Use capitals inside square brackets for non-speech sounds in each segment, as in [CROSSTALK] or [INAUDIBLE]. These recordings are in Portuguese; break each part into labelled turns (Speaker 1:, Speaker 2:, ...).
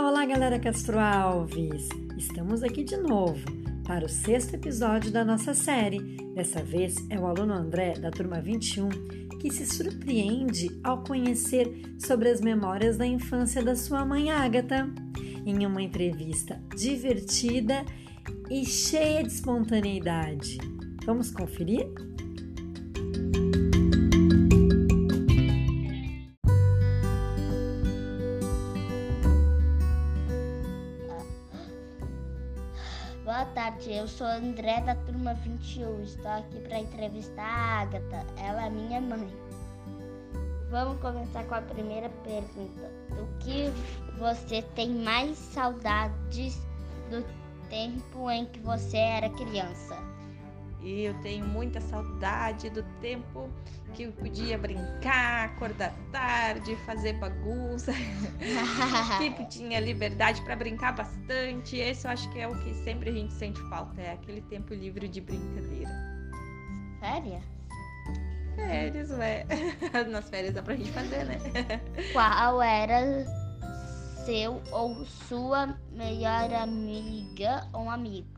Speaker 1: Olá, galera Castro Alves! Estamos aqui de novo para o sexto episódio da nossa série. Dessa vez é o aluno André, da turma 21, que se surpreende ao conhecer sobre as memórias da infância da sua mãe Ágata. Em uma entrevista divertida e cheia de espontaneidade. Vamos conferir?
Speaker 2: Boa tarde, eu sou André da turma 21. Estou aqui para entrevistar a Agatha. Ela é minha mãe. Vamos começar com a primeira pergunta. Do que você tem mais saudades do tempo em que você era criança?
Speaker 3: E eu tenho muita saudade do tempo que eu podia brincar, acordar tarde, fazer bagunça, [LAUGHS] que [LAUGHS] tinha liberdade para brincar bastante. Esse eu acho que é o que sempre a gente sente falta, é aquele tempo livre de brincadeira.
Speaker 2: Férias?
Speaker 3: Férias, ué. [LAUGHS] Nas férias dá pra gente fazer, né?
Speaker 2: Qual era seu ou sua melhor amiga ou amigo?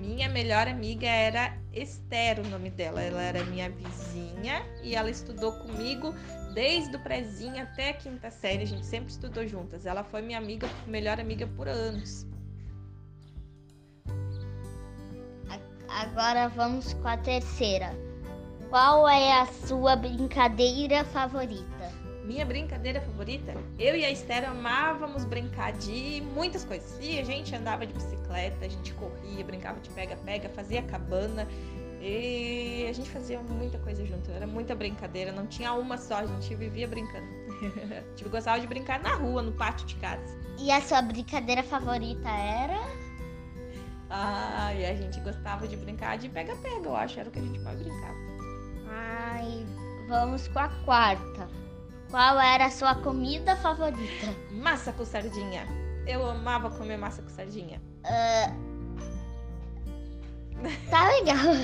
Speaker 3: Minha melhor amiga era Esther, o nome dela. Ela era minha vizinha e ela estudou comigo desde o prézinho até a quinta série. A gente sempre estudou juntas. Ela foi minha amiga, melhor amiga por anos.
Speaker 2: Agora vamos com a terceira. Qual é a sua brincadeira favorita?
Speaker 3: Minha brincadeira favorita? Eu e a Esther amávamos brincar de muitas coisas. E a gente andava de bicicleta, a gente corria, brincava de pega-pega, fazia cabana. E a gente fazia muita coisa junto. Era muita brincadeira, não tinha uma só, a gente vivia brincando. a [LAUGHS] gente gostava de brincar na rua, no pátio de casa.
Speaker 2: E a sua brincadeira favorita era?
Speaker 3: Ah, e a gente gostava de brincar de pega-pega, eu acho, era o que a gente mais brincava.
Speaker 2: Ai, vamos com a quarta. Qual era a sua comida favorita?
Speaker 3: Massa com sardinha. Eu amava comer massa com sardinha.
Speaker 2: Tá legal.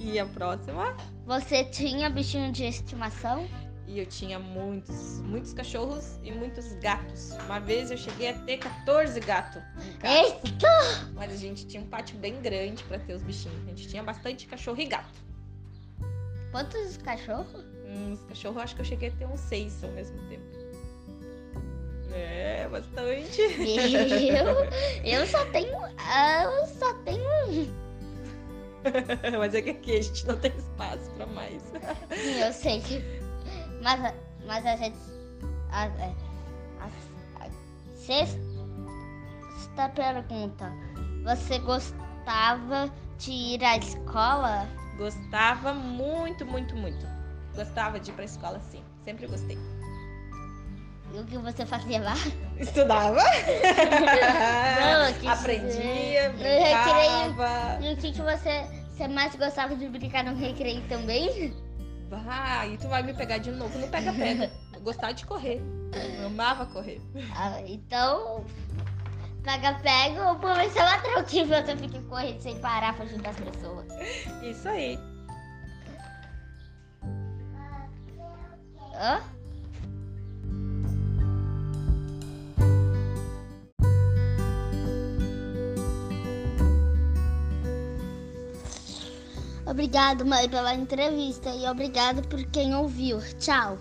Speaker 3: E a próxima?
Speaker 2: Você tinha bichinho de estimação?
Speaker 3: E eu tinha muitos, muitos cachorros e muitos gatos. Uma vez eu cheguei a ter 14 gatos.
Speaker 2: Eita!
Speaker 3: Mas a gente tinha um pátio bem grande para ter os bichinhos. A gente tinha bastante cachorro e gato.
Speaker 2: Quantos cachorros?
Speaker 3: Os cachorros acho que eu cheguei a ter uns seis ao mesmo tempo. É, bastante.
Speaker 2: Eu, [LAUGHS] eu só tenho. Eu só tenho um. [LAUGHS]
Speaker 3: Mas é que aqui a gente não tem espaço para mais.
Speaker 2: Sim, eu sei que. Mas, a- mas a gente. A, é, a, a sexta pergunta. Você gostava de ir à escola?
Speaker 3: Gostava muito, muito, muito. Gostava de ir pra escola, sim. Sempre gostei.
Speaker 2: E o que você fazia lá? [LAUGHS]
Speaker 3: Estudava.
Speaker 2: Não,
Speaker 3: Aprendia,
Speaker 2: dizer,
Speaker 3: brincava.
Speaker 2: E o que, que você, você mais gostava de brincar no recreio também?
Speaker 3: Vai, tu vai me pegar de novo no pega-pega. [LAUGHS] Eu gostava de correr. Eu amava correr.
Speaker 2: Ah, então. Pega, pega ou por ser ladrão que você fica correndo sem parar pra ajudar as pessoas.
Speaker 3: Isso aí.
Speaker 2: Hã? Obrigado, mãe, pela entrevista e obrigado por quem ouviu. Tchau.